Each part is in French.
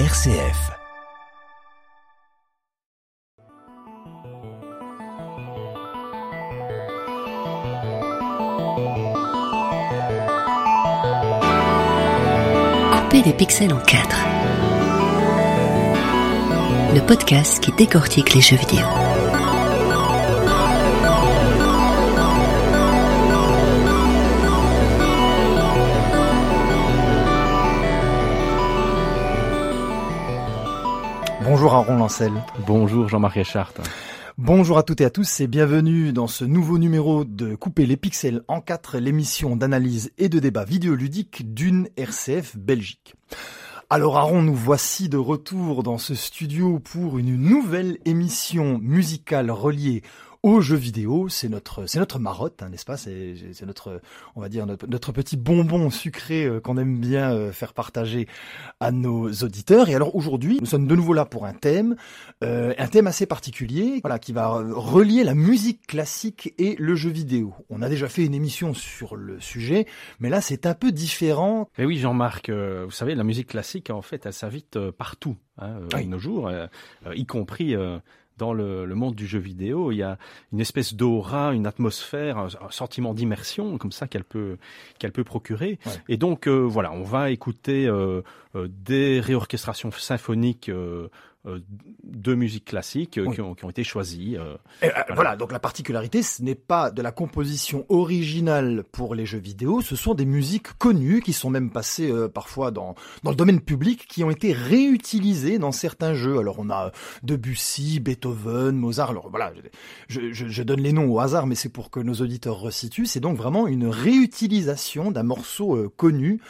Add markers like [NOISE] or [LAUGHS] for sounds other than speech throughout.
RCF. Couper les pixels en quatre. Le podcast qui décortique les jeux vidéo. Bonjour Aaron Lancel. Bonjour Jean-Marc Richard. Bonjour à toutes et à tous et bienvenue dans ce nouveau numéro de Couper les pixels en quatre, l'émission d'analyse et de débat vidéoludique d'une RCF Belgique. Alors Aaron, nous voici de retour dans ce studio pour une nouvelle émission musicale reliée aux jeux vidéo. C'est notre, c'est notre marotte, hein, n'est-ce pas? C'est, c'est notre, on va dire notre, notre petit bonbon sucré euh, qu'on aime bien euh, faire partager à nos auditeurs. Et alors aujourd'hui, nous sommes de nouveau là pour un thème, euh, un thème assez particulier, voilà, qui va relier la musique classique et le jeu vidéo. On a déjà fait une émission sur le sujet, mais là c'est un peu différent. Mais oui, Jean-Marc, euh, vous savez, la musique classique, en fait, elle s'invite euh, partout, hein, euh, Oui. nos jours, euh, euh, y compris euh, dans le, le monde du jeu vidéo. Il y a une espèce d'aura, une atmosphère, un, un sentiment d'immersion comme ça qu'elle peut qu'elle peut procurer. Ouais. Et donc euh, voilà, on va écouter euh, euh, des réorchestrations symphoniques. Euh, euh, de musique classique euh, Oui. qui, ont, qui ont été choisies. euh, Et, voilà. donc la particularité, ce n'est pas de la composition originale pour les jeux vidéo, ce sont des musiques connues qui sont même passées euh, parfois dans, dans le domaine public, qui ont été réutilisées dans certains jeux. Alors on a Debussy, Beethoven, Mozart, alors voilà, je, je, je donne les noms au hasard, mais c'est pour que nos auditeurs resituent, c'est donc vraiment une réutilisation d'un morceau euh, connu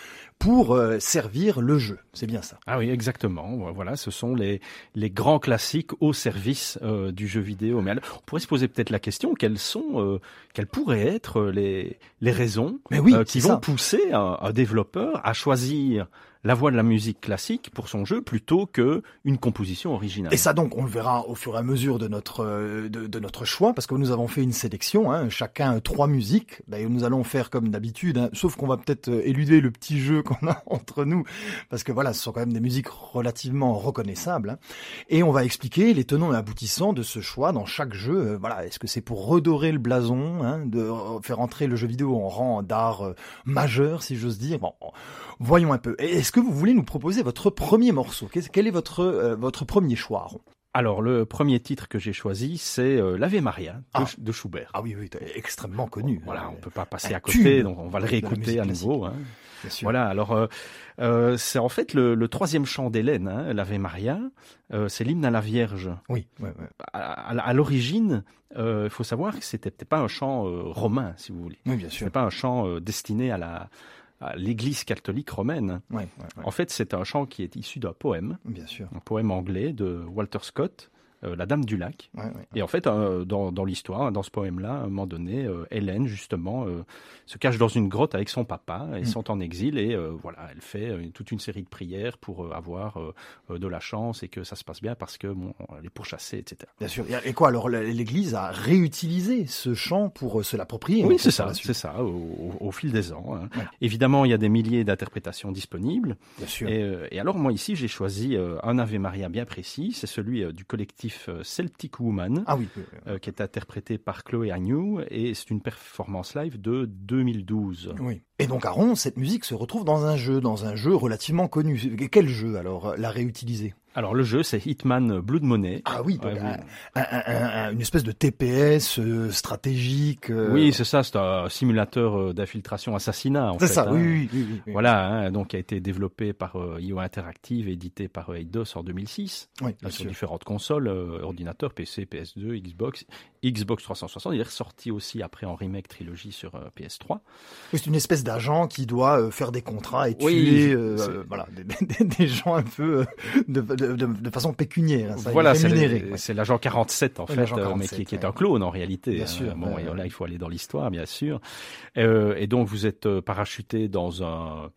pour euh, servir le jeu, c'est bien ça. Ah oui, exactement. Voilà, ce sont les, les grands classiques au service euh, du jeu vidéo. Mais alors, on pourrait se poser peut-être la question quelles sont, euh, quelles pourraient être les, les raisons Mais oui, euh, qui vont ça. pousser un, un développeur à choisir la voie de la musique classique pour son jeu plutôt que une composition originale. Et ça donc, on le verra au fur et à mesure de notre euh, de, notre choix, parce que nous avons fait une sélection, hein, chacun trois musiques. D'ailleurs, nous allons faire comme d'habitude, hein, sauf qu'on va peut-être euh, éluder le petit jeu [LAUGHS] qu'on a entre nous, parce que voilà, ce sont quand même des musiques relativement reconnaissables. hein. Et on va expliquer les tenants et aboutissants de ce choix dans chaque jeu. Euh, voilà, est-ce que c'est pour redorer le blason, hein, de faire entrer le jeu vidéo en rang d'art majeur, si j'ose dire? Bon, voyons un peu. Est-ce que vous voulez nous proposer votre premier morceau? Quel est votre euh, votre premier choix Aaron? Alors, le premier titre que j'ai choisi, c'est euh, l'Ave Maria de, Ah. de Schubert. Ah oui, oui, extrêmement connu. Voilà, on peut pas passer à côté, donc on va le réécouter à nouveau. hein. bien sûr. Voilà, alors euh, euh, c'est en fait le, le troisième chant d'Hélène, hein, l'Ave Maria, c'est l'hymne à la Vierge. Oui, ouais, ouais. À, à- à l'origine, il faut savoir que c'était peut-être pas un chant romain, si vous voulez. oui, bien Ce sûr. n'est pas un chant destiné à la à l'Église catholique romaine. Ouais, ouais, ouais, En fait, c'est un chant qui est issu d'un poème, bien sûr. un poème anglais de Walter Scott, La Dame du Lac. Ouais, ouais. Et en fait, euh, dans, dans l'histoire, dans ce poème-là, à un moment donné, euh, Hélène, justement, euh, se cache dans une grotte avec son papa. Ils Mm. sont en exil et euh, voilà, elle fait euh, toute une série de prières pour euh, avoir euh, euh, de la chance et que ça se passe bien parce que bon, elle est pourchassée, etc. Bien sûr. Et quoi alors l'Église a réutilisé ce chant pour euh, se l'approprier. Oui, en fait, c'est ça, c'est ça, au, fil des ans. hein. Évidemment, il y a des milliers d'interprétations disponibles. Bien sûr. Et, euh, et alors, moi, ici, j'ai choisi euh, un Ave Maria bien précis. C'est celui euh, du collectif euh, Celtic Woman. Ah oui. euh, qui est interprété par Chloé Agnew et c'est une performance live de 2012. Oui. Et donc Aaron, cette musique se retrouve dans un jeu, dans un jeu relativement connu. Quel jeu alors l'a réutilisé? Alors le jeu c'est Hitman Blood Money. Ah oui, donc, oui. un- un- un- un- une espèce de TPS euh, stratégique. euh, Oui, c'est ça, c'est un simulateur euh, d'infiltration assassinat c'est ça. hein. Oui, oui, oui. Voilà, hein, donc qui a été développé par euh, IO Interactive et édité par Eidos en 2006 Oui, sur sûr. différentes consoles, ordinateurs, PC, PS2, Xbox, Xbox 360. Il est ressorti aussi après en remake trilogie sur euh, PS3. Oui, c'est une espèce d'agent qui doit faire des contrats et tuer voilà, des, [LAUGHS] des- des gens un peu de, de, de, de façon pécuniaire. hein, ça, voilà, c'est ouais. l'agent 47 en fait, l'agent euh, mais 47, qui, qui est un clone en réalité. Bien hein. sûr, Bon, et là il faut aller dans l'histoire, bien sûr. Euh, et donc vous êtes euh, parachuté dans un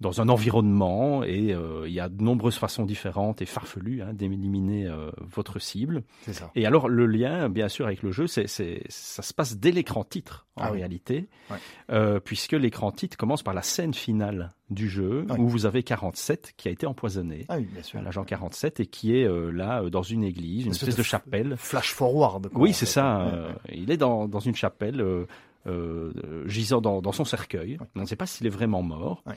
dans un environnement et il y a de nombreuses façons différentes et farfelues hein, d'éliminer votre cible. Ça. Et alors le lien, bien sûr, avec le jeu, c'est, ça se passe dès l'écran titre en Ah réalité, Ouais. puisque l'écran titre commence par la scène finale du jeu où vous avez 47 qui a été empoisonné. Ah oui. L'agent 47 et qui est euh, là euh, dans une église, une espèce espèce de de chapelle. Flash forward. quoi, Oui, c'est ça. Ouais, euh, ouais. Il est dans, dans une chapelle, euh, euh, gisant dans, dans son cercueil. On ne sait pas s'il est vraiment mort. Ouais.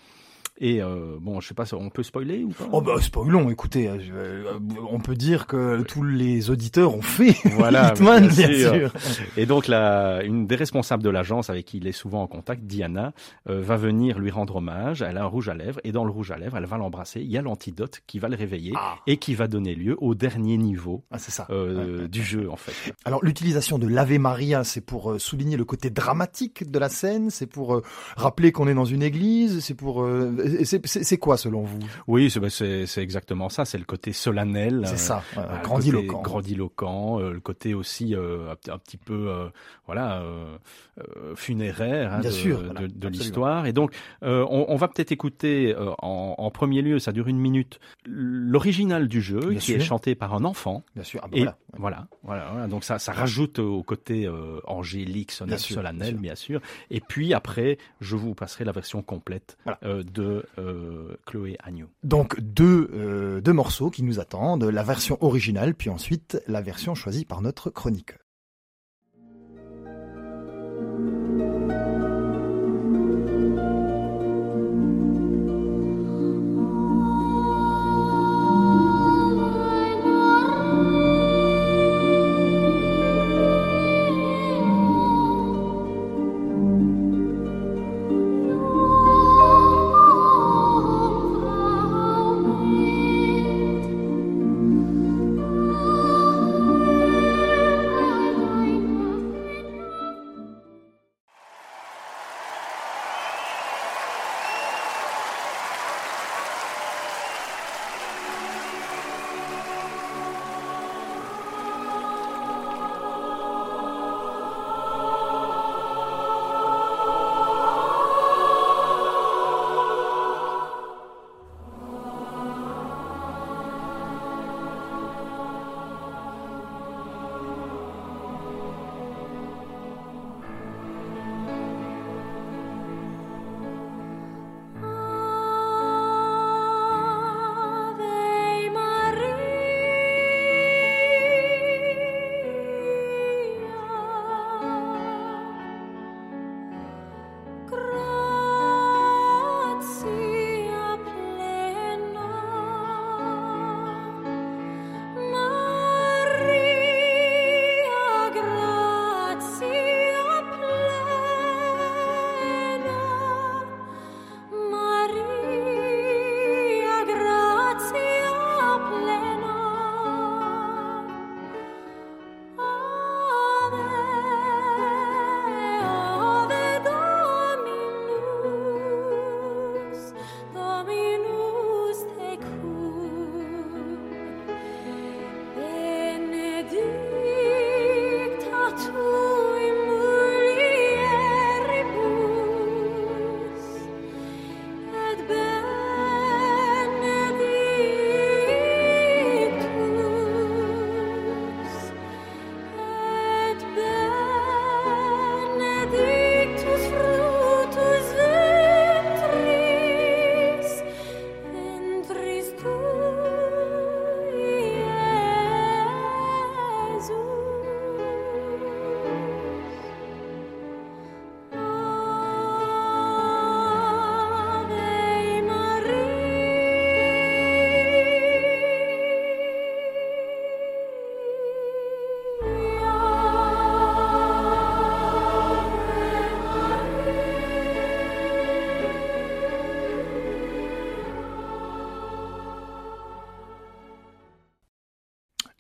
Et euh, bon, je sais pas, on peut spoiler ou pas? Oh bah spoilons, écoutez, euh, euh, on peut dire que tous les auditeurs ont fait [LAUGHS] Voilà, Hitman, bien bien sûr. sûr. Et donc, la, une des responsables de l'agence avec qui il est souvent en contact, Diana, euh, va venir lui rendre hommage. Elle a un rouge à lèvres et dans le rouge à lèvres, elle va l'embrasser. Il y a l'antidote qui va le réveiller Ah, et qui va donner lieu au dernier niveau ah, c'est ça. Ouais, ouais. du jeu, en fait. Alors l'utilisation de l'Ave Maria, c'est pour souligner le côté dramatique de la scène, c'est pour rappeler qu'on est dans une église, c'est pour c'est quoi selon vous? Oui, c'est bah, c'est- exactement ça. C'est le côté solennel. C'est euh, ça, le grandiloquent. grandiloquent, euh, le côté aussi euh, un, petit peu euh, voilà euh, euh, funéraire hein, Bien de, sûr, de- voilà, de absolument. l'histoire. Et donc euh, on, on va peut-être écouter euh, en, en premier lieu, ça dure une minute, l'original du jeu Bien qui est chanté par un enfant. Bien sûr. Ah bah Et voilà. voilà, voilà, voilà. Donc ça, ça rajoute au côté euh, angélique, solennel, bien sûr. bien sûr. Et puis après, je vous passerai la version complète Voilà. Euh, Chloé Agnew. Donc euh, deux morceaux qui nous attendent, la version originale, puis ensuite la version choisie par notre chroniqueur.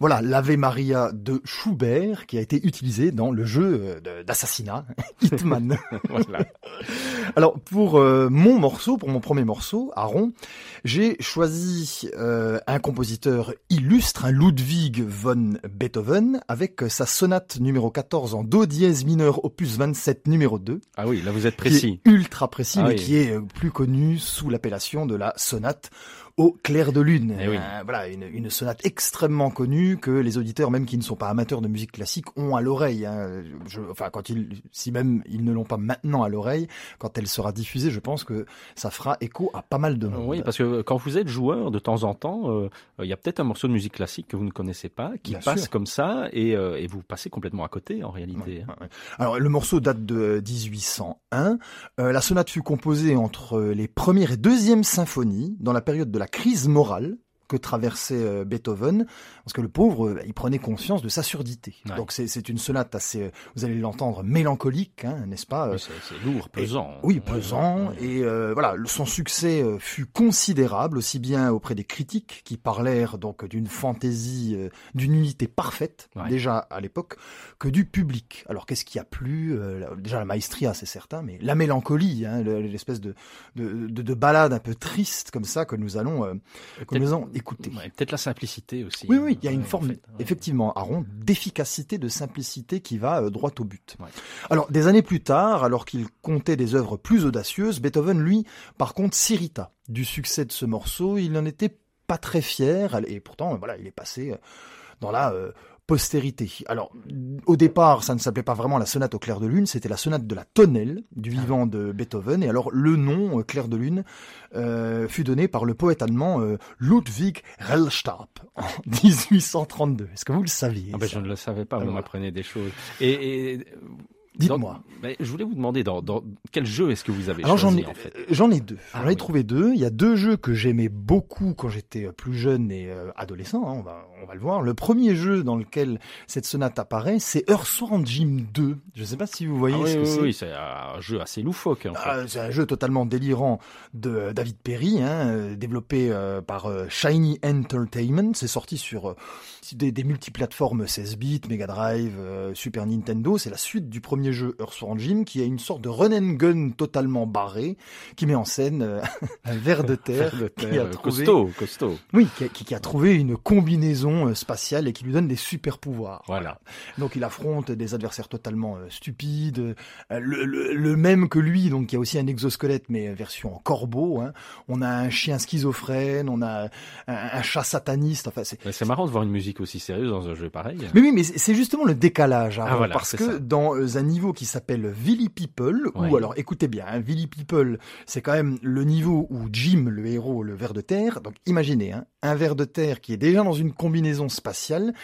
Voilà, l'Ave Maria de Schubert qui a été utilisé dans le jeu euh, d'assassinat [LAUGHS] Hitman. [LAUGHS] voilà. Alors pour euh, mon morceau, pour mon premier morceau, Aaron, j'ai choisi euh, un compositeur illustre, un Ludwig von Beethoven, avec sa sonate numéro 14 en do dièse mineur opus 27 numéro 2. Ah oui, là vous êtes précis. ultra précis, ah mais qui est plus connu sous l'appellation de la sonate au clair de lune. Eh oui. Euh, voilà, une, une, sonate extrêmement connue que les auditeurs, même qui ne sont pas amateurs de musique classique, ont à l'oreille. Hein. Enfin, quand ils, si même ils ne l'ont pas maintenant à l'oreille, quand elle sera diffusée, je pense que ça fera écho à pas mal de monde. Oui, parce que quand vous êtes joueur, de temps en temps, euh, il y a peut-être un morceau de musique classique que vous ne connaissez pas, qui Bien passe sûr. comme ça, et, euh, et vous passez complètement à côté en réalité. hein. Ouais. Alors le morceau date de 1801. Euh, la sonate fut composée entre les premières et deuxièmes symphonies dans la période de la crise morale que traversait euh, Beethoven, parce que le pauvre, euh, il prenait conscience de sa surdité. Ouais. Donc c'est une sonate assez, euh, vous allez l'entendre, mélancolique, hein, n'est-ce pas c'est lourd, pesant. oui, pesant. ouais. Et euh, voilà, son succès fut considérable, aussi bien auprès des critiques qui parlèrent donc d'une fantaisie, d'une unité parfaite déjà à l'époque, que du public. Alors qu'est-ce qui a plu Déjà la maestria, c'est certain, mais la mélancolie, hein, le- l'espèce de, de, de, de balade un peu triste comme ça que nous allons, que nous allons écouter. ouais, Peut-être la simplicité aussi. Oui, oui, il y a Ouais, une en forme, fait, effectivement, Aaron, d'efficacité, de simplicité qui va euh, droit au but. Alors, des années plus tard, alors qu'il comptait des œuvres plus audacieuses, Beethoven, lui, par contre, s'irrita du succès de ce morceau. Il n'en était pas très fier, et pourtant, voilà, il est passé euh, dans la euh, postérité. Alors, au départ, ça ne s'appelait pas vraiment la sonate au clair de lune, c'était la sonate de la tonnelle du vivant de Beethoven. Et alors, le nom euh, clair de lune euh, fut donné par le poète allemand euh, Ludwig Rellstab en [LAUGHS] 1832. Est-ce que vous le saviez Ah ben, je ne le savais pas, vous m'apprenez des choses. Et, et Dites-moi. mais je voulais vous demander dans, dans quel jeu est-ce que vous avez Alors j'en choisi ai, en fait? j'en ai deux. Ah J'en ai oui. trouvé deux. Il y a deux jeux que j'aimais beaucoup quand j'étais euh, plus jeune et euh, adolescent. hein, on va, on va le voir. Le premier jeu dans lequel cette sonate apparaît, c'est Earthworm Jim 2. Je ne sais pas si vous voyez Ah oui, ce que oui, c'est. oui, c'est un jeu assez loufoque en fait. Ah, c'est un jeu totalement délirant de euh, David Perry, hein, développé euh, par euh, Shiny Entertainment. C'est sorti sur des, des multiplateformes 16 bits, Mega Drive, Super Nintendo. C'est la suite du premier jeu Earthworm Jim, qui est une sorte de run and gun totalement barré, qui met en scène euh, [LAUGHS] un ver de terre, qui a euh, trouvé, costaud, costaud. oui, qui a, qui- a trouvé une combinaison euh, spatiale et qui lui donne des super pouvoirs. Voilà. Donc il affronte des adversaires totalement stupides, le, le- le même que lui, donc il y a aussi un exosquelette mais version corbeau. hein. On a un chien schizophrène, on a un, un chat sataniste. Enfin c'est. C'est marrant de voir une musique aussi sérieuse dans un jeu pareil. Mais oui, mais c'est justement le décalage, Aaron, Ah, voilà, parce que ça. dans un niveau qui s'appelle Villy People, ou alors écoutez bien, hein, Villy People, c'est quand même le niveau où Jim, le héros, le ver de terre, donc imaginez, hein, un ver de terre qui est déjà dans une combinaison spatiale,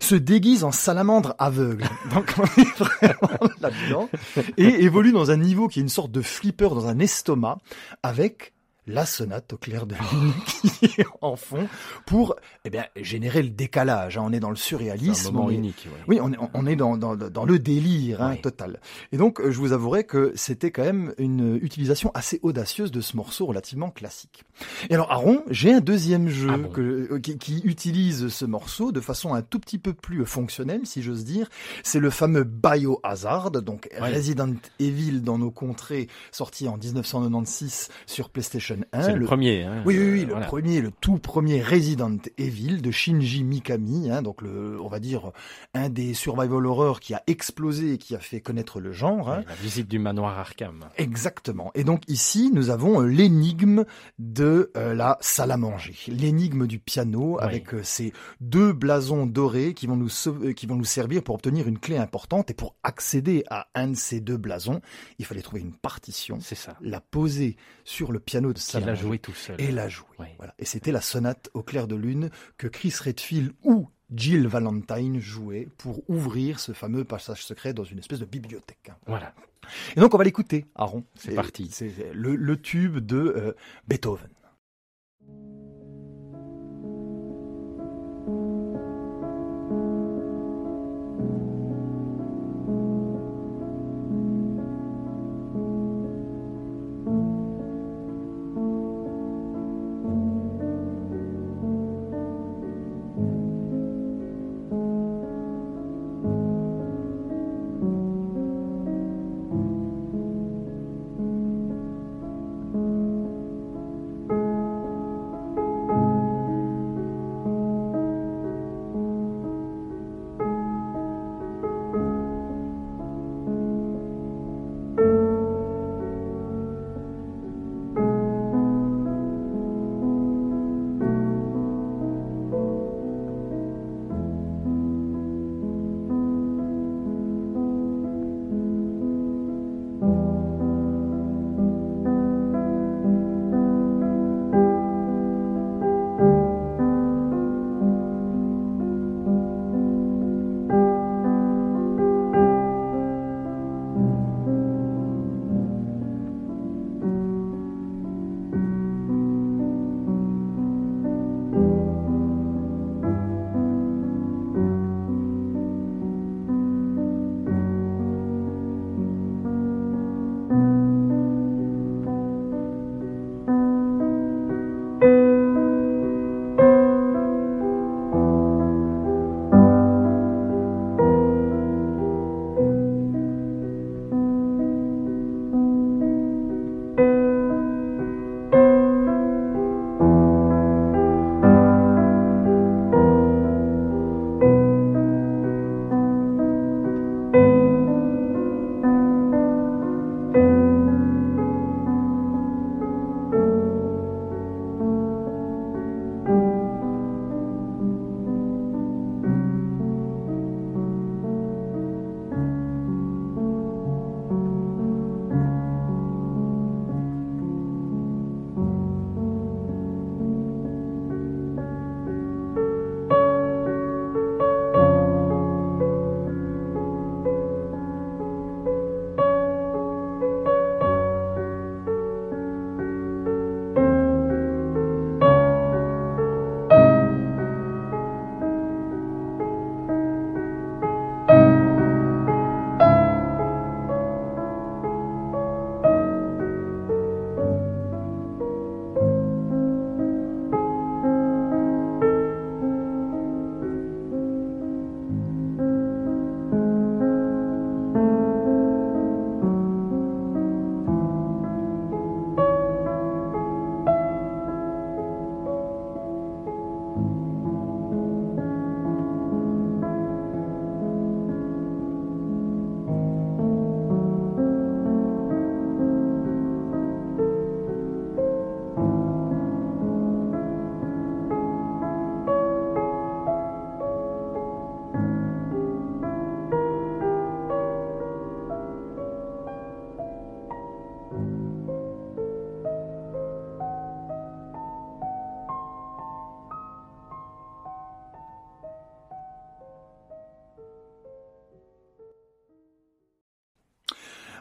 se déguise en salamandre aveugle. [LAUGHS] Donc on est vraiment là-dedans, et évolue dans un niveau qui est une sorte de flipper dans un estomac, avec la sonate au clair de lune [LAUGHS] qui est en fond pour eh bien générer le décalage. hein. On est dans le C'est un surréalisme. moment on est- unique. ouais. oui, on est, on est dans, dans, dans le délire hein, total. Et donc, euh, je vous avouerai que c'était quand même une utilisation assez audacieuse de ce morceau relativement classique. Et alors, Aaron, j'ai un deuxième jeu Ah bon que, euh, qui, qui utilise ce morceau de façon un tout petit peu plus fonctionnelle, si j'ose dire. C'est le fameux Biohazard, donc. Resident Evil dans nos contrées, sorti en 1996 sur PlayStation 1. C'est le, premier. Hein, Oui, oui, oui, euh, le voilà. premier, le tout premier Resident Evil de Shinji Mikami, hein, donc le, on va dire un des survival horror qui a explosé et qui a fait connaître le genre. hein. La visite du manoir Arkham. Exactement. Et donc ici, nous avons euh, l'énigme de euh, la salle à manger, l'énigme du piano Oui. avec ces deux blasons dorés qui vont nous qui vont nous servir pour obtenir une clé importante. Et pour accéder à un de ces deux blasons, il fallait trouver une partition, C'est ça. la poser sur le piano de salle Qu'il a joué tout seul. et la. Oui. Voilà. Et c'était la sonate au clair de lune que Chris Redfield ou Jill Valentine jouaient pour ouvrir ce fameux passage secret dans une espèce de bibliothèque. Voilà. Et donc on va l'écouter, Aaron. C'est parti. C'est le, le tube de euh, Beethoven.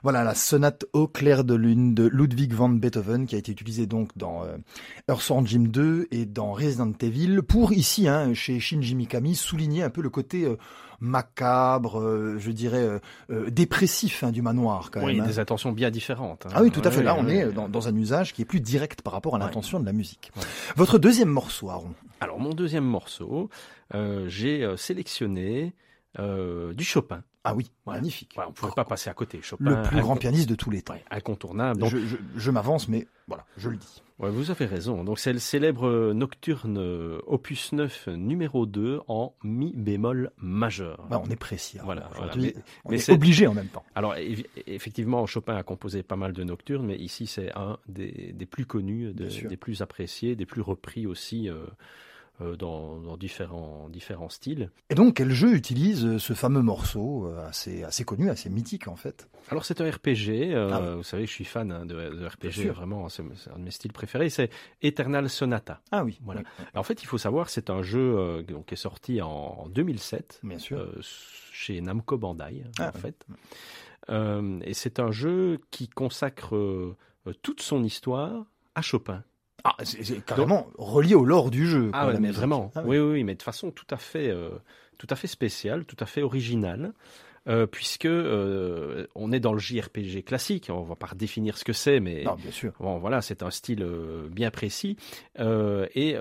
Voilà la sonate au clair de lune de Ludwig van Beethoven qui a été utilisée donc dans euh, Jim 2 et dans Resident Evil pour ici hein, chez Shinji Mikami souligner un peu le côté euh, macabre, euh, je dirais euh, dépressif hein, du manoir quand Oui, même. hein. des intentions bien différentes. hein. Ah oui, tout à fait. Là, on est dans, dans un usage qui est plus direct par rapport à l'intention de la musique. Votre deuxième morceau, Aaron. Alors, mon deuxième morceau, j'ai sélectionné du Chopin. Ah oui, magnifique. On ne pouvait pas passer à côté. Chopin, Le plus grand pianiste de tous les temps. ouais, incontournable. Donc, je je- je m'avance, mais voilà, je le dis. vous avez raison. Donc, c'est le célèbre nocturne euh, opus 9 numéro 2 en mi bémol majeur. Bah, on est précis. Aaron. Voilà, Mais- on mais est obligé en même temps. Alors, effectivement, Chopin a composé pas mal de nocturnes, mais ici, c'est un des, des plus connus, de- des plus appréciés, des plus repris aussi euh, dans, dans différents, différents styles. Et donc, quel jeu utilise euh, ce fameux morceau euh, assez, assez connu, assez mythique en fait? Alors, c'est un RPG. euh, Ah oui. Vous savez, je suis fan hein, de, de RPG, vraiment, c'est un de mes styles préférés. C'est Eternal Sonata. Ah oui, Voilà. oui, En fait, il faut savoir, c'est un jeu euh, qui est sorti en, en 2007 bien sûr. euh, chez Namco Bandai, Ah en oui. fait. Euh, et c'est un jeu qui consacre euh, euh, toute son histoire à Chopin. Ah, c'est carrément relié au lore du jeu. Ah ouais, mais vraiment. Ah oui. oui, oui, mais de façon tout à fait, euh, tout à fait spéciale, tout à fait originale. euh, puisque euh, on est dans le JRPG classique, on va pas redéfinir ce que c'est, mais Non, bien sûr. Bon, voilà, c'est un style euh, bien précis. Et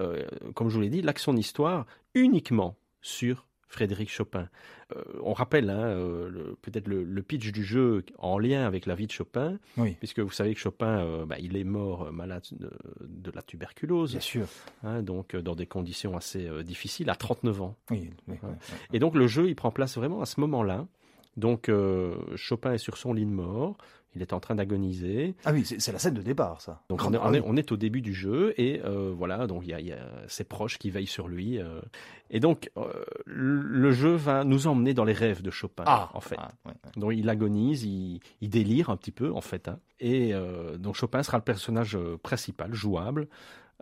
comme je vous l'ai dit, l'action d'histoire uniquement sur Frédéric Chopin. Euh, on rappelle hein, euh, peut-être le, le pitch du jeu en lien avec la vie de Chopin, Oui, puisque vous savez que Chopin, euh, bah, il est mort malade de, de la tuberculose, bien sûr. hein, donc dans des conditions assez difficiles, à 39 ans. Oui, oui, oui, oui. Et donc le jeu, il prend place vraiment à ce moment-là. Donc Chopin est sur son lit de mort, il est en train d'agoniser. Ah oui, c'est la scène de départ, ça. Donc on est, on, est, oui. on est au début du jeu et euh, voilà, donc il y a, il y a ses proches qui veillent sur lui. euh. et donc euh, le jeu va nous emmener dans les rêves de Chopin, Ah, en fait. ah, ouais, ouais. Donc il agonise, il, il délire un petit peu en fait. hein. Et donc Chopin sera le personnage principal, jouable,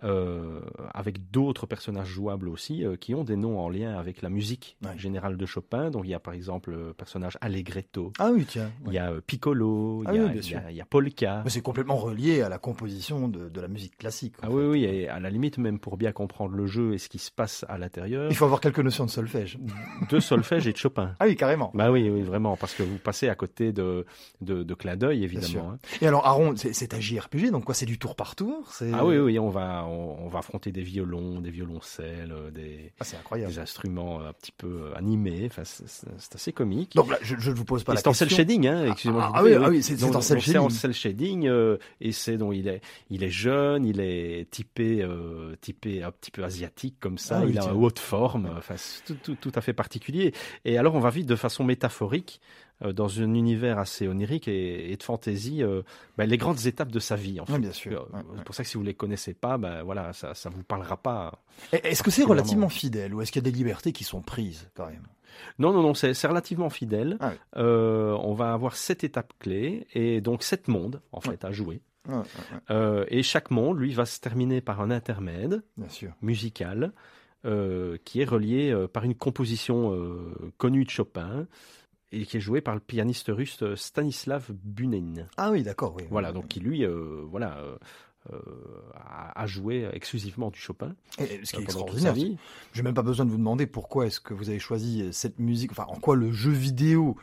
euh, avec d'autres personnages jouables aussi, euh, qui ont des noms en lien avec la musique Ouais. générale de Chopin. Donc il y a par exemple le personnage Allegretto, Ah oui, tiens. il y a euh, Piccolo, Ah il, y a, oui, bien il y a- il y a Polka. Mais c'est complètement relié à la composition de, de la musique classique. Ah fait. oui, oui, et à la limite, même pour bien comprendre le jeu et ce qui se passe à l'intérieur, Il faut avoir quelques notions de solfège. de solfège et de Chopin. Ah oui, carrément. Bah oui, oui, vraiment, parce que vous passez à côté de, de, de clin d'œil, évidemment. hein. Et alors, Aaron, c'est un JRPG, donc quoi C'est du tour par tour Ah oui, oui, on va, on, on va affronter des violons, des violoncelles, euh, des, Ah, incroyable. des instruments un petit peu euh, animés. Enfin, c'est- assez comique. Donc là, je, je ne vous pose pas Et la c'est en question. cell shading, hein, excusez-moi. Ah, ah oui, ah c'est- en cell donc C'est en shading. cell shading, euh, et c'est donc il est, il est jeune, il est typé, euh, typé un petit peu asiatique comme ça. Ah oui, il a une haute forme, enfin c'est tout, tout, tout à fait particulier. Et alors on va vite de façon métaphorique euh, dans un univers assez onirique et, et de fantaisie, euh, ben, les grandes étapes de sa vie. En fait. Oui, bien sûr. Euh, Ouais, C'est pour ça que si vous les connaissez pas, ben voilà, ça, ça vous parlera pas. Est-ce que c'est relativement fidèle ou est-ce qu'il y a des libertés qui sont prises quand même? Non, non, non, c'est relativement fidèle. Ah oui. Euh, on va avoir sept étapes clés et donc sept mondes en fait à jouer. Euh, et chaque monde, lui, va se terminer par un intermède Bien sûr. musical euh, qui est relié euh, par une composition euh, connue de Chopin et qui est joué par le pianiste russe euh, Stanislav Bunin. Ah oui, d'accord. Oui, Voilà, donc qui lui, euh, voilà, euh, a, a joué exclusivement du Chopin. Et- ce qui est extraordinaire, n'ai même pas besoin de vous demander pourquoi est-ce que vous avez choisi cette musique, enfin en quoi le jeu vidéo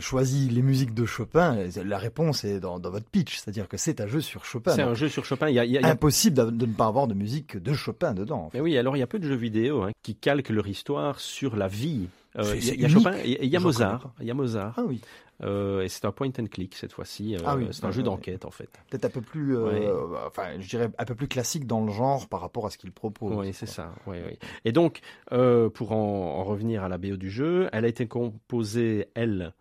choisit les musiques de Chopin. La réponse est dans, dans votre pitch, c'est-à-dire que c'est un jeu sur Chopin. C'est un jeu sur Chopin. Il y a, il y a- il y a Impossible de, de ne pas avoir de musique de Chopin dedans. en fait. Mais oui, alors il y a peu de jeux vidéo hein, qui calquent leur histoire sur la vie. Euh, il y a, y. Chopin, il y a- y Mozart, il y a Mozart, Ah oui, euh, et c'est un point and click cette fois-ci. euh, Ah oui, c'est un jeu d'enquête en fait. peut-être un peu plus, enfin je dirais un peu plus classique dans le genre par rapport à ce qu'il propose. Oui, c'est ça. Oui, oui. Et donc, pour en, en revenir à la BO du jeu, elle a été composée, elle,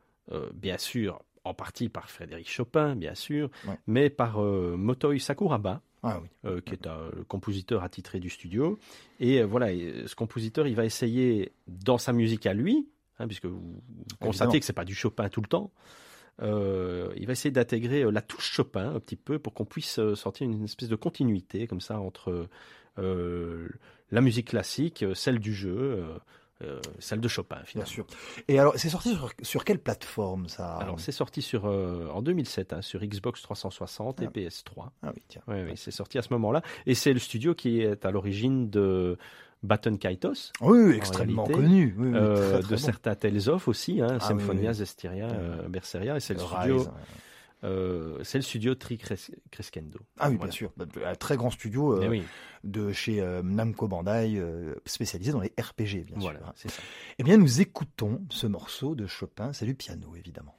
bien sûr, en partie par Frédéric Chopin, bien sûr, Ouais. mais par Motoi Sakuraba, Ah oui. euh, qui est un compositeur attitré du studio. Et euh, voilà, et ce compositeur, il va essayer, dans sa musique à lui, hein, puisque vous, vous constatez que c'est pas du Chopin tout le temps, euh, il va essayer d'intégrer euh, la touche Chopin un petit peu pour qu'on puisse euh, sortir une espèce de continuité comme ça entre euh, la musique classique, euh, celle du jeu, euh, euh, celle de Chopin, finalement. Bien sûr. Et alors, c'est sorti sur, sur, quelle plateforme ça Alors, c'est sorti sur, euh, en 2007 hein, sur Xbox 360 et Ah. PS3. Ah oui, tiens. Oui, oui, c'est sorti à ce moment-là. Et c'est le studio qui est à l'origine de Baton Kaitos, Oui, extrêmement réalité, connu. Oui, oui, euh, très, de bon. certains Tales of aussi, hein, Ah, Symphonia. Zestiria, Berseria. Et c'est le studio. Euh, c'est le studio Tri Cres- Crescendo. Ah oui, Voilà. bien sûr. Un très grand studio euh, oui, de chez euh, Namco Bandai, spécialisé dans les RPG, bien voilà, sûr. c'est ça. Eh bien, nous écoutons ce morceau de Chopin. C'est du piano, évidemment.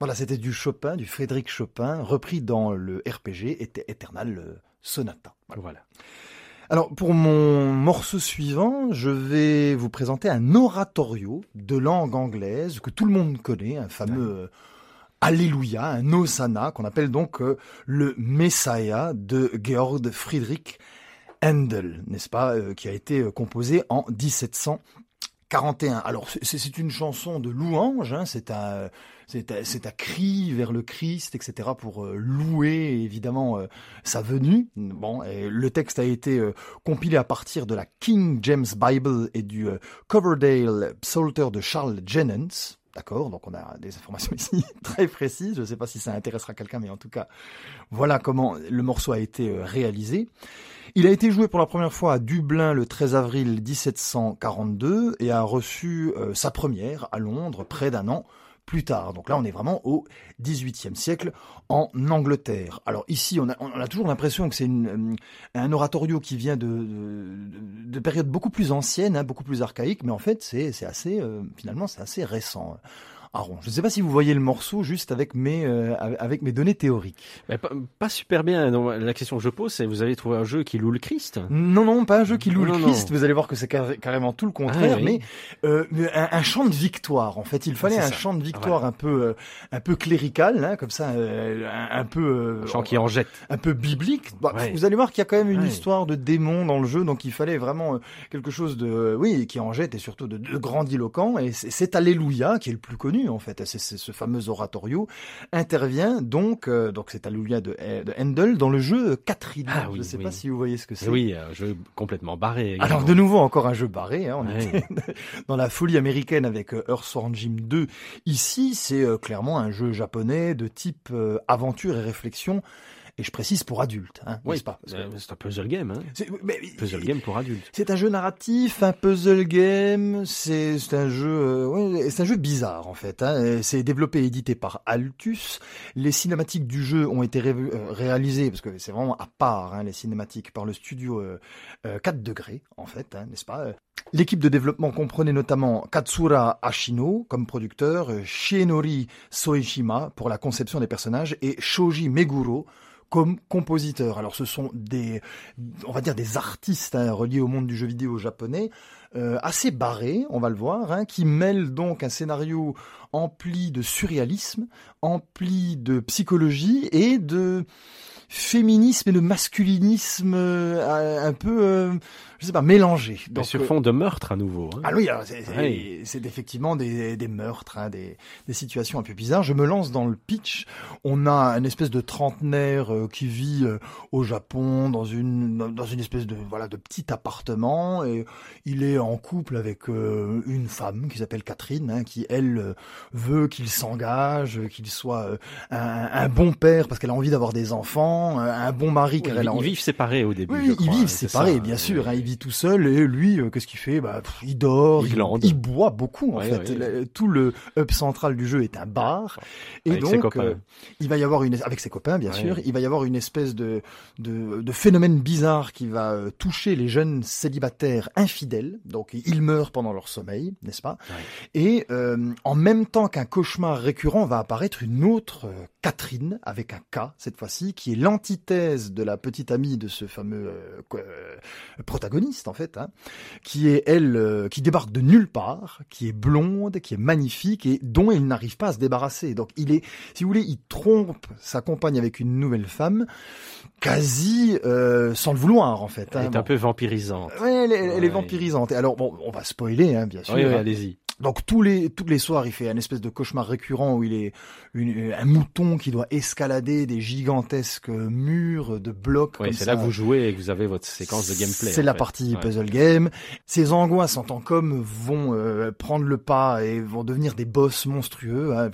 Voilà, c'était du Chopin, du Frédéric Chopin, repris dans le RPG Eternal Sonata. Voilà. Alors, pour mon morceau suivant, je vais vous présenter un oratorio de langue anglaise que tout le monde connaît, un fameux euh, Alléluia, un Osana, qu'on appelle donc euh, le Messiah de Georg Friedrich Handel, n'est-ce pas, euh, qui a été composé en 1741. Alors, c'est une chanson de louange, hein, c'est un c'est un, cri vers le Christ, etc. pour euh, louer évidemment euh, sa venue. Bon, le texte a été euh, compilé à partir de la King James Bible et du Coverdale Psalter de Charles Jennens. D'accord, donc on a des informations [LAUGHS] ici très précises. Je ne sais pas si ça intéressera quelqu'un, mais en tout cas, voilà comment le morceau a été réalisé. Il a été joué pour la première fois à Dublin le 13 avril 1742 et a reçu sa première à Londres près d'un an plus tard. Donc là, on est vraiment au XVIIIe siècle en Angleterre. Alors ici, on a, toujours l'impression que c'est euh, un oratorio qui vient de, de, périodes beaucoup plus anciennes, hein, beaucoup plus archaïques, mais en fait, c'est assez, euh, finalement, c'est assez récent. Je ne sais pas si vous voyez le morceau juste avec mes, euh, avec mes données théoriques. pas, super bien. la question que je pose, c'est vous avez trouvé un jeu qui loue le Christ Non, non, pas un jeu qui loue le Christ. Vous allez voir que c'est carrément tout le contraire, ah mais, euh, un, chant de victoire. En fait, il fallait un chant de victoire un peu, euh, un peu clérical, hein, comme ça, un, peu. un chant qui en jette. Un peu biblique. Bah, vous allez voir qu'il y a quand même une histoire de démon dans le jeu, donc il fallait vraiment quelque chose de, oui, qui en jette et surtout de, de grandiloquent. Et c'est Alléluia qui est le plus connu en fait. C'est ce fameux oratorio intervient donc euh, donc c'est Alléluia de, de Handel dans le jeu Catherine. Ah je ne sais pas si vous voyez ce que c'est. Oui, un jeu complètement barré. Alors de nouveau encore un jeu barré. Hein, on était [LAUGHS] dans la folie américaine avec euh, Earthworm Jim 2. Ici, c'est euh, clairement un jeu japonais de type aventure et réflexion et je précise pour adultes, hein, oui, pas? C'est un puzzle game. Hein. puzzle game pour adultes. C'est un jeu narratif, un puzzle game. C'est un jeu, euh, c'est un jeu bizarre en fait. Hein. C'est développé et édité par Altus. Les cinématiques du jeu ont été euh, réalisées parce que c'est vraiment à part hein, les cinématiques par le studio 4 euh, degrés en fait, hein, n'est-ce pas? L'équipe de développement comprenait notamment Katsura Ashino comme producteur, Shienori Soeshima pour la conception des personnages et Shoji Meguro comme compositeur. Alors ce sont des, on va dire des artistes hein, reliés au monde du jeu vidéo japonais, euh, assez barrés, on va le voir, hein, qui mêlent donc un scénario empli de surréalisme, empli de psychologie et de féminisme et de masculinisme euh, un peu euh, je sais pas, mélangé. Donc, sur fond de meurtre à nouveau. Hein. Ah oui, c'est effectivement des, des meurtres, hein, des, des, situations un peu bizarres. Je me lance dans le pitch. On a une espèce de trentenaire euh, qui vit euh, au Japon dans une dans une espèce de voilà de petit appartement et il est en couple avec euh, une femme qui s'appelle Catherine, hein, qui elle veut qu'il s'engage, qu'il soit un, un, bon père parce qu'elle a envie d'avoir des enfants, un bon mari car elle a Ils vivent séparés au début. Oui, ils vivent séparés, bien sûr. Hein, tout seul et lui, euh, qu'est-ce qu'il fait? Bah, Il dort, il, il, boit beaucoup en fait. tout le hub central du jeu est un bar et donc euh, il va y avoir une avec ses copains bien sûr, il va y avoir une espèce de de, de phénomène bizarre qui va euh, toucher les jeunes célibataires infidèles. Donc ils meurent pendant leur sommeil, n'est-ce pas? Et en même temps qu'un cauchemar récurrent va apparaître une autre Catherine avec un K cette fois-ci qui est l'antithèse de la petite amie de ce fameux protagoniste en fait, hein, qui est elle, euh, qui débarque de nulle part, qui est blonde, qui est magnifique et dont il n'arrive pas à se débarrasser. Donc il est, si vous voulez, il trompe sa compagne avec une nouvelle femme, quasi euh, sans le vouloir en fait. Hein, elle est un peu vampirisante. Ouais, elle, est vampirisante. Et alors bon, on va spoiler, hein, bien sûr. Oui, allez-y. Donc tous les tous les soirs, il fait un espèce de cauchemar récurrent où il est un mouton qui doit escalader des gigantesques murs de blocs. Oui, c'est là que vous jouez et que vous avez votre séquence de gameplay. C'est la partie puzzle game. Ces angoisses en tant qu'homme vont euh, prendre le pas et vont devenir des boss monstrueux. Hein.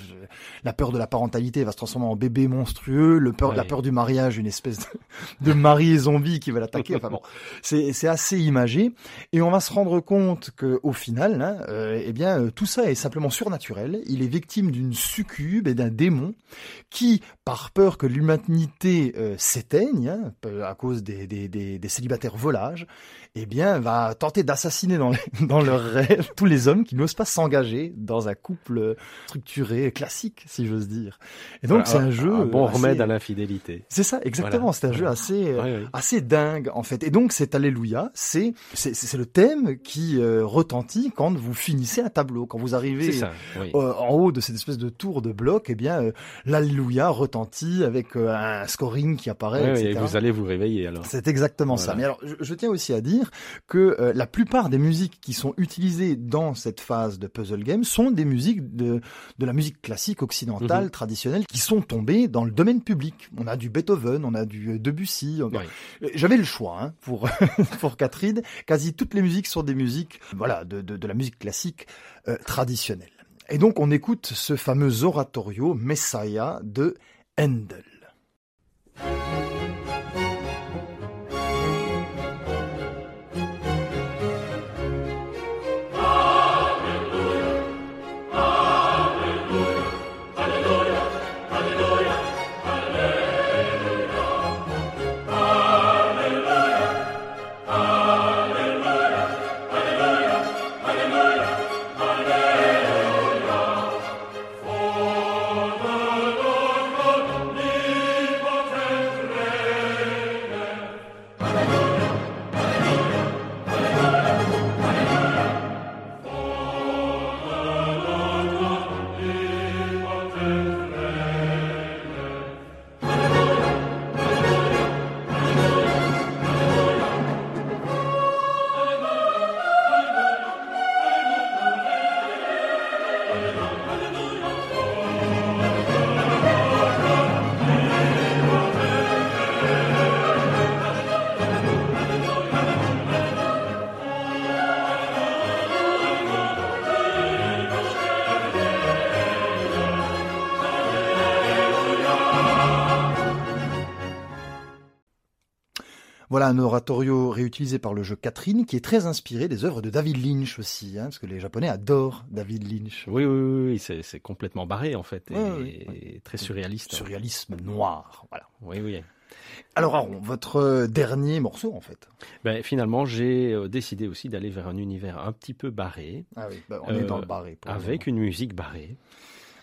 La peur de la parentalité va se transformer en bébé monstrueux. Le peur, la peur du mariage, une espèce de, [LAUGHS] de mari zombie qui va l'attaquer. Enfin bon, c'est c'est assez imagé et on va se rendre compte que au final, hein, euh, eh bien euh, tout ça est simplement surnaturel. Il est victime d'une succube et d'un démon qui, par peur que l'humanité euh, s'éteigne hein, à cause des, des, des, des, célibataires volages, eh bien, va tenter d'assassiner dans, [LAUGHS] dans leur rêve tous les hommes qui n'osent pas s'engager dans un couple structuré, classique, si j'ose dire. Et donc, c'est un jeu... Un bon remède à l'infidélité. C'est ça, exactement. C'est un jeu assez, assez dingue, en fait. Et donc, cet Alléluia, c'est c'est le thème qui euh, retentit quand vous finissez un tableau. Quand vous arrivez ça, en haut de cette espèce de tour de bloc, eh bien, euh, l'Alléluia retentit avec euh, un scoring qui apparaît. et vous allez vous réveiller alors. C'est exactement ça. Mais alors, je, tiens aussi à dire que euh, la plupart des musiques qui sont utilisées dans cette phase de puzzle game sont des musiques de, de la musique classique occidentale mhm. traditionnelle qui sont tombées dans le domaine public. On a du Beethoven, on a du euh, Debussy. J'avais le choix hein, pour [LAUGHS] pour Catherine. Quasi toutes les musiques sont des musiques, voilà, de, de, de la musique classique traditionnelle. Et donc on écoute ce fameux oratorio Messiah de Endel. Voilà un oratorio réutilisé par le jeu Catherine qui est très inspiré des œuvres de David Lynch aussi, hein, parce que les Japonais adorent David Lynch. Oui, oui, oui, c'est complètement barré en fait, et, très surréaliste. Surréalisme noir, voilà. Oui, oui. Alors Aaron, votre dernier morceau en fait? Ben, Finalement, j'ai euh, décidé aussi d'aller vers un univers un petit peu barré. Ah oui, ben, on est dans le barré. avec une musique barrée.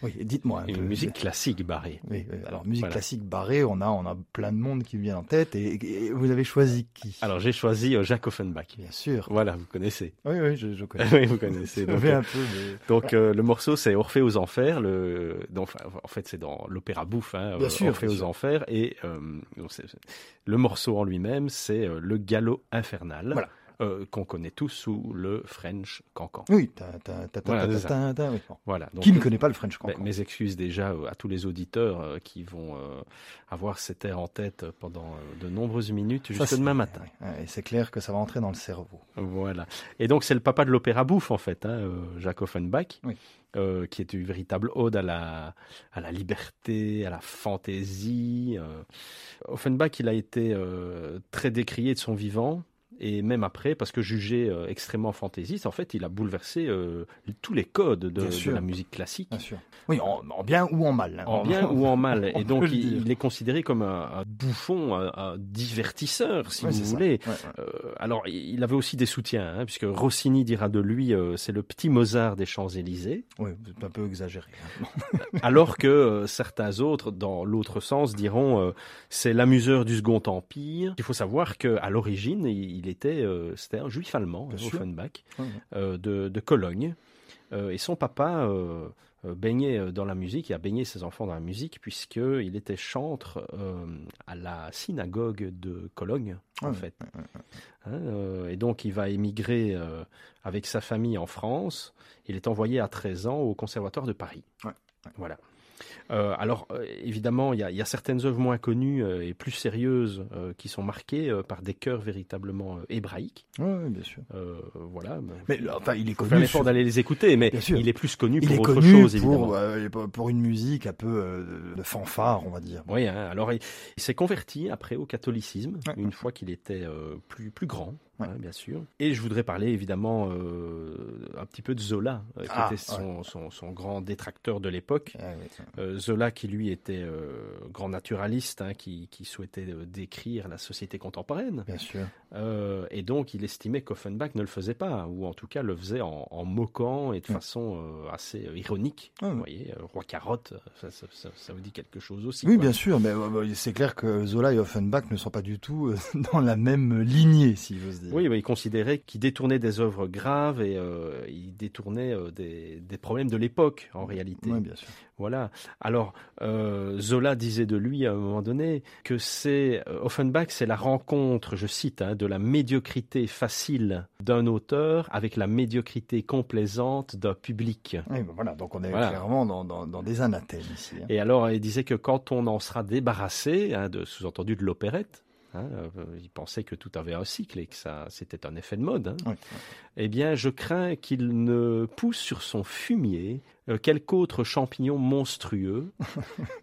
Oui, dites-moi. Une musique classique barrée. Oui, alors musique classique barrée, on a, on a plein de monde qui vient en tête. Et, vous avez choisi qui? Alors j'ai choisi euh, Jacques Offenbach. Bien sûr. Voilà, vous connaissez. Oui, oui, je, connais. [LAUGHS] oui, vous connaissez. donc, un peu, donc euh, le morceau c'est Orphée aux Enfers. Le, donc, en fait, c'est dans l'opéra bouffe, hein, bien sûr, Orphée aux Enfers. Et euh, le morceau en lui-même, c'est le galop infernal. Voilà. Euh, qu'on connaît tous sous le French cancan. Oui, voilà. qui ne connaît pas le French cancan Mes excuses déjà euh, à tous les auditeurs euh, qui vont avoir cet air en tête pendant de nombreuses minutes jusqu'à demain matin. et c'est clair que ça va entrer dans le cerveau. Voilà. Et donc c'est le papa de l'opéra bouffe en fait, hein, Jacques Offenbach. qui est une véritable ode à la, à la liberté, à la fantaisie. Offenbach, il a été très décrié de son vivant et même après, parce que jugé euh, extrêmement fantaisiste, en fait, il a bouleversé euh, tous les codes de, la musique classique. Bien sûr. Oui, en, bien ou en mal. Hein. En bien ou en mal. [LAUGHS] Et donc, il, est considéré comme un, bouffon, un, divertisseur, si vous voulez. Euh, alors, il avait aussi des soutiens, hein, puisque Rossini dira de lui, c'est le petit Mozart des Champs-Élysées. Oui, c'est un peu exagéré. Hein. [LAUGHS] alors que certains autres, dans l'autre sens, diront, c'est l'amuseur du Second Empire. Il faut savoir qu'à l'origine, il il était, euh, c'était un juif allemand, Offenbach, euh, de, de, Cologne. Et son papa baignait dans la musique, il a baigné ses enfants dans la musique, puisqu'il était chantre à la synagogue de Cologne, en fait. Hein, et donc, il va émigrer avec sa famille en France. Il est envoyé à 13 ans au Conservatoire de Paris. Voilà. Euh, alors, euh, évidemment, il y, a certaines œuvres moins connues euh, et plus sérieuses qui sont marquées par des chœurs véritablement hébraïques. Oui, bien sûr. voilà. Mais enfin, il est connu. L'effort d'aller les écouter, mais il est plus connu pour autre chose, pour, pour une musique un peu de fanfare, on va dire. Oui, hein, alors il, s'est converti après au catholicisme, une fois qu'il était plus, plus grand, hein, bien sûr. Et je voudrais parler évidemment euh, un petit peu de Zola, euh, qui Ah, était son, son- son grand détracteur de l'époque. Ah oui. Euh, Zola, qui lui était grand naturaliste, hein, qui, qui souhaitait décrire la société contemporaine. Bien sûr. Euh, et donc, il estimait qu'Offenbach ne le faisait pas, ou en tout cas le faisait en, en moquant et de Ouais. façon euh, assez euh, ironique. Ouais, ouais. Vous voyez, Roi Carotte, ça, ça- ça- ça vous dit quelque chose aussi. Oui, quoi. bien sûr, mais c'est clair que Zola et Offenbach ne sont pas du tout [LAUGHS] dans la même lignée, si j'ose dire. Oui, mais il considérait qu'il détournait des œuvres graves et euh, il détournait des, des problèmes de l'époque, en réalité. Oui, bien sûr. Voilà. Alors, Zola disait de lui à un moment donné que c'est Offenbach, c'est la rencontre, je cite, hein, de la médiocrité facile d'un auteur avec la médiocrité complaisante d'un public. Oui, bah, voilà, donc on est Voilà. clairement dans, dans, dans des anathèmes ici. hein. Et alors, il disait que quand on en sera débarrassé, hein, de sous-entendu de l'opérette, hein, euh, il pensait que tout avait un cycle et que ça, c'était un effet de mode. hein. Oui. Eh bien, je crains qu'il ne pousse sur son fumier euh, quelque autre champignon monstrueux. [LAUGHS]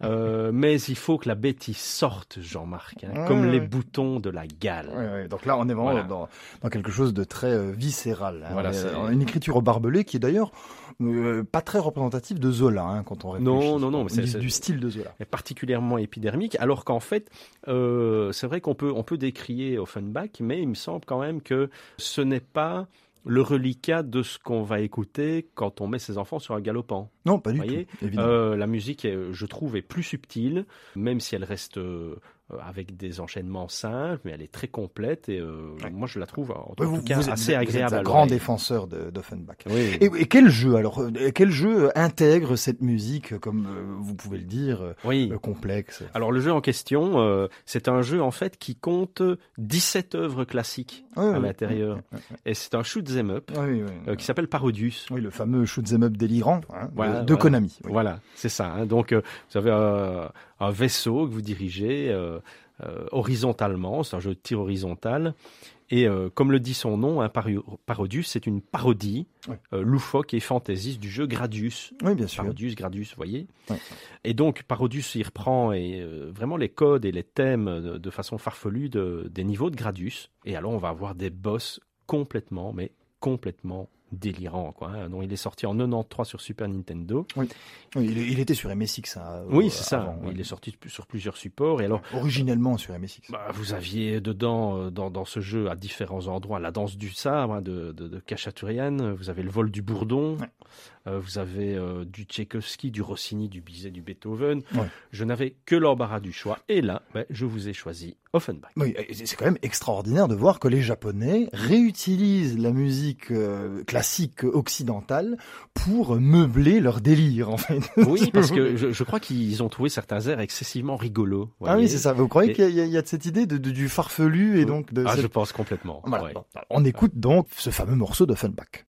Euh, mais il faut que la bêtise sorte, Jean-Marc, hein, Ouais, comme ouais, les ouais. boutons de la gale. Donc là, on est vraiment Voilà. dans, dans quelque chose de très euh, viscéral. hein. Voilà, c'est- une écriture au barbelé qui est d'ailleurs euh, pas très représentative de Zola, hein, quand on réfléchit. Non, non, non, mais c'est- du style de Zola. est particulièrement épidermique, alors qu'en fait, euh, c'est vrai qu'on peut, on peut décrier Offenbach, mais il me semble quand même que ce n'est pas le reliquat de ce qu'on va écouter quand on met ses enfants sur un galopant. Non, pas du tout, évidemment. Euh, la musique, est, je trouve, est plus subtile, même si elle reste avec des enchaînements simples, mais elle est très complète et euh, Ouais. moi je la trouve en tout vous, cas vous êtes, assez vous êtes agréable. un grand défenseur de- d'Offenbach. Oui. Et, et quel jeu alors euh, Quel jeu intègre cette musique, comme euh, vous pouvez le dire, euh, oui. euh, complexe? Alors le jeu en question, euh, c'est un jeu en fait qui compte 17 œuvres classiques à l'intérieur. Et c'est un shoot 'em up euh, qui s'appelle Parodius. oui, le fameux shoot'em up délirant hein, de- Voilà, de, voilà. Konami. Voilà, c'est ça. hein. Donc euh, vous avez un, vaisseau que vous dirigez euh, euh, horizontalement, c'est un jeu de tir horizontal. Et euh, comme le dit son nom, Parodius, c'est une parodie loufoque et fantaisiste du jeu Gradius. Oui, bien sûr. Parodius, Gradius, vous voyez. Et donc Parodius, il reprend et, vraiment les codes et les thèmes de, de façon farfelue de- des niveaux de Gradius. Et alors on va avoir des boss complètement, mais complètement délirants. Quoi, hein. Donc il est sorti en 93 sur Super Nintendo. Oui, il, il était sur MSX. hein, Oui, euh, c'est ça. avant, ouais. Il est sorti sur plusieurs supports. Et alors, Originellement sur MSX. bah, vous aviez dedans, euh, dans, dans ce jeu, à différents endroits, la danse du sabre hein, de, de, de Kachaturian. Vous avez le vol du bourdon. Ouais. Euh, vous avez euh, du Tchaïkovski, du Rossini, du Bizet, du Beethoven. Ouais. Je n'avais que l'embarras du choix. Et là, ben, je vous ai choisi Offenbach. Oui, c'est quand même extraordinaire de voir que les Japonais réutilisent la musique euh, classique occidentale pour meubler leur délire, en fait. Oui, [LAUGHS] parce que je, je crois qu'ils ont trouvé certains airs excessivement rigolos. Ah oui, c'est ça. Vous croyez Et- qu'il y, a- y de cette idée de, de- du farfelu et donc de Ah, cette- je pense complètement. Voilà. ouais. Bon, On écoute donc ce fameux morceau d'Offenbach.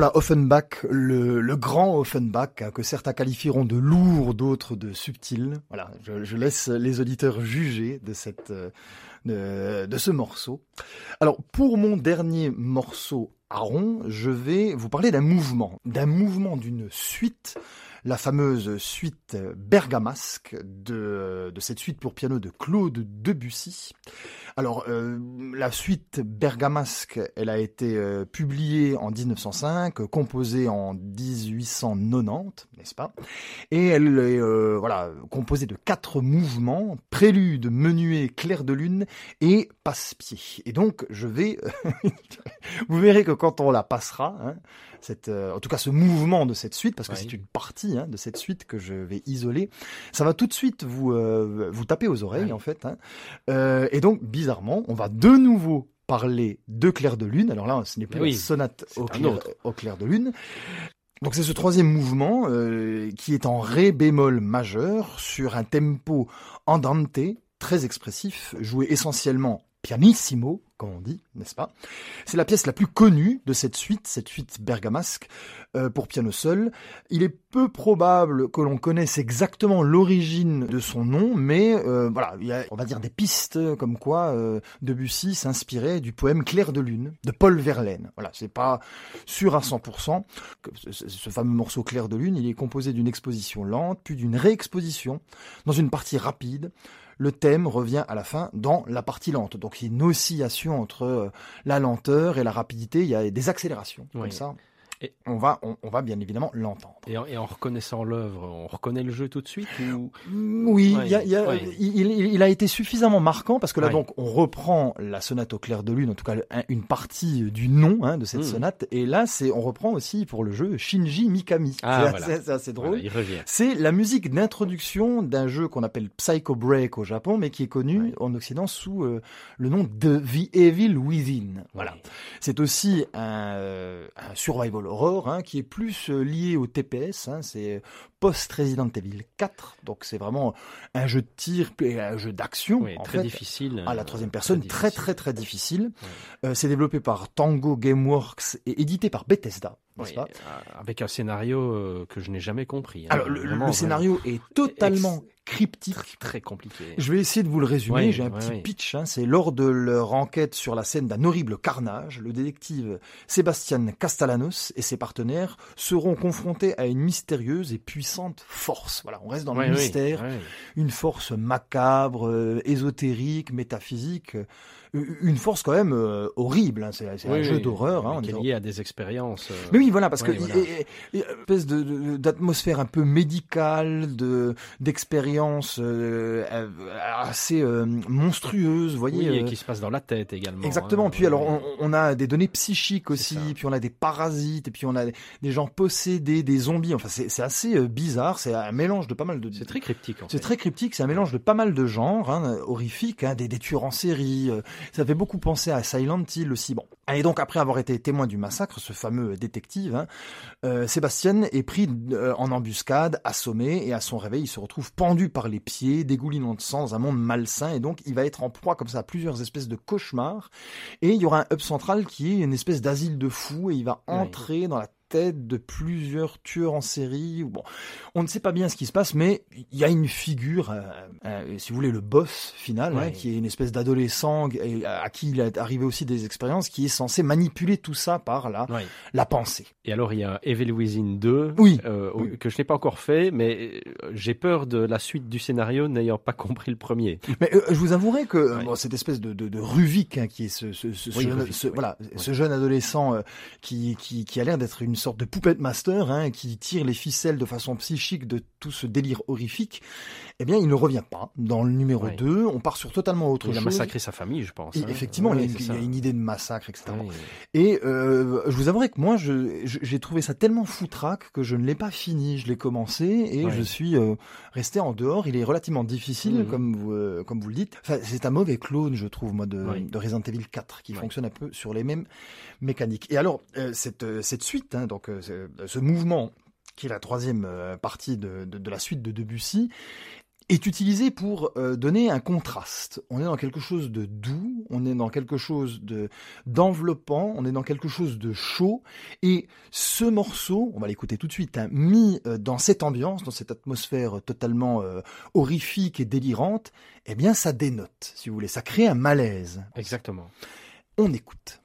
Voilà, Offenbach, le, grand Offenbach, hein, que certains qualifieront de lourd, d'autres de subtil. Voilà, je, laisse les auditeurs juger euh, de, ce morceau. Alors, pour mon dernier morceau à rond, je vais vous parler d'un mouvement, d'un mouvement d'une suite la fameuse suite bergamasque de, de cette suite pour piano de Claude Debussy. Alors, euh, la suite bergamasque, elle a été euh, publiée en 1905, composée en 1890, n'est-ce pas? Et elle est euh, voilà composée de quatre mouvements prélude, menuet, clair de lune et passe-pied. Et donc, je vais, [LAUGHS] vous verrez que quand on la passera, hein, cette, en tout cas ce mouvement de cette suite, parce que c'est une partie hein, de cette suite que je vais isoler, ça va tout de suite vous vous taper aux oreilles en fait. Hein. Et donc bizarrement, on va de nouveau parler de clair de lune. Alors là, ce n'est plus une sonate au clair, au clair, de lune. Donc c'est ce troisième mouvement euh, qui est en ré bémol majeur sur un tempo andante très expressif, joué essentiellement pianissimo, comme on dit, n'est-ce pas? C'est la pièce la plus connue de cette suite, cette suite bergamasque euh, pour piano seul. Il est peu probable que l'on connaisse exactement l'origine de son nom, mais euh, voilà, il y a, on va dire des pistes comme quoi euh, Debussy s'inspirait du poème Clair de lune de Paul Verlaine. Voilà, c'est pas sûr à 100%. Ce, ce fameux morceau Clair de lune, il est composé d'une exposition lente, puis d'une réexposition dans une partie rapide le thème revient à la fin dans la partie lente. Donc il y a une oscillation entre euh, la lenteur et la rapidité, il y a des accélérations comme ça. Et on va, on, va bien évidemment l'entendre. Et, en reconnaissant l'œuvre, on reconnaît le jeu tout de suite ou... Oui, il, y a, il, a été suffisamment marquant parce que là donc on reprend la sonate au clair de lune, en tout cas une partie du nom hein, de cette hmm. sonate, et là c'est on reprend aussi pour le jeu Shinji Mikami. Ah, [LAUGHS] c'est assez, drôle. c'est la musique d'introduction d'un jeu qu'on appelle Psycho Break au Japon, mais qui est connu en Occident sous euh, le nom de The Evil Within. Voilà. C'est aussi un, euh, un survival horror, hein, qui est plus euh, lié au TPS. Hein, c'est post-Resident Evil 4, donc c'est vraiment un jeu de tir et un jeu d'action. très difficile. À la troisième personne, très très très, difficile. Euh, c'est développé par Tango Gameworks et édité par Bethesda. Euh, avec un scénario que je n'ai jamais compris. Hein. Alors le, scénario est totalement cryptique. Très, compliqué. Je vais essayer de vous le résumer. J'ai un petit pitch. Hein. C'est lors de leur enquête sur la scène d'un horrible carnage, le détective Sébastien Castellanos et ses partenaires seront confrontés à une mystérieuse et puissante force. Voilà, on reste dans le mystère. Une force macabre, euh, ésotérique, métaphysique une force quand même euh, horrible. Hein. C'est un jeu d'horreur. Hein, qui est lié à des expériences. Euh, mais oui, voilà, parce que une espèce d'atmosphère un peu médicale, de d'expérience euh, assez monstrueuse, vous voyez. Oui, et qui se passe dans la tête également. Exactement. Hein. puis alors, on, a des données psychiques aussi, puis on a des parasites, et puis on a des gens possédés, des zombies. Enfin, c'est assez bizarre. C'est un mélange de pas mal de. C'est très cryptique. C'est très cryptique. C'est un mélange de pas mal de genres hein, horrifiques, hein, des, des tueurs en série. Ça fait beaucoup penser à Silent Hill aussi. Bon. Et donc après avoir été témoin du massacre, ce fameux détective, hein, euh, Sébastien est pris euh, en embuscade, assommé, et à son réveil, il se retrouve pendu par les pieds, dégoulinant de sang dans un monde malsain, et donc il va être en proie comme ça à plusieurs espèces de cauchemars. Et il y aura un hub central qui est une espèce d'asile de fous, et il va entrer dans la tête de plusieurs tueurs en série. Bon, on ne sait pas bien ce qui se passe, mais il y a une figure, euh, euh, si vous voulez, le boss final, hein, qui est une espèce d'adolescent à qui il est arrivé aussi des expériences, qui est censé manipuler tout ça par la, la pensée. Et alors il y a Evil Within 2, euh, oui. que je n'ai pas encore fait, mais j'ai peur de la suite du scénario n'ayant pas compris le premier. Mais je vous avouerai que cette espèce de, de, de Ruvik, hein, qui est ce, ce, ce, jeune, voilà, ce jeune adolescent qui, qui, qui a l'air d'être une sorte de puppet master hein, qui tire les ficelles de façon psychique de tout ce délire horrifique, eh bien, il ne revient pas. Dans le numéro 2, on part sur totalement autre chose. Il a massacré sa famille, je pense. Hein. Effectivement, il, y a, une idée de massacre, etc. Et euh, je vous avouerai que moi, j'ai trouvé ça tellement foutraque que je ne l'ai pas fini. Je l'ai commencé et je suis euh, resté en dehors. Il est relativement difficile, mmh. comme, vous, euh, comme vous le dites. Enfin, c'est un mauvais clone, je trouve, moi, de, de Resident Evil 4, qui fonctionne un peu sur les mêmes mécaniques. Et alors, cette, cette suite, hein, donc ce mouvement qui est la troisième partie de, de, de la suite de Debussy, est utilisé pour euh, donner un contraste. On est dans quelque chose de doux, on est dans quelque chose de d'enveloppant, on est dans quelque chose de chaud. Et ce morceau, on va l'écouter tout de suite, hein, mis euh, dans cette ambiance, dans cette atmosphère totalement euh, horrifique et délirante, eh bien ça dénote, si vous voulez, ça crée un malaise. Exactement. On écoute.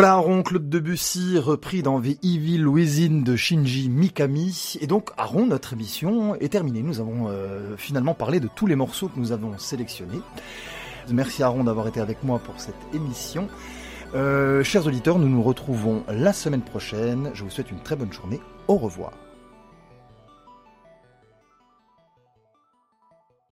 Voilà Aaron Claude Debussy repris dans The Evil Within de Shinji Mikami. Et donc Aaron, notre émission est terminée. Nous avons euh, finalement parlé de tous les morceaux que nous avons sélectionnés. Merci Aaron d'avoir été avec moi pour cette émission. Euh, chers auditeurs, nous nous retrouvons la semaine prochaine. Je vous souhaite une très bonne journée. Au revoir.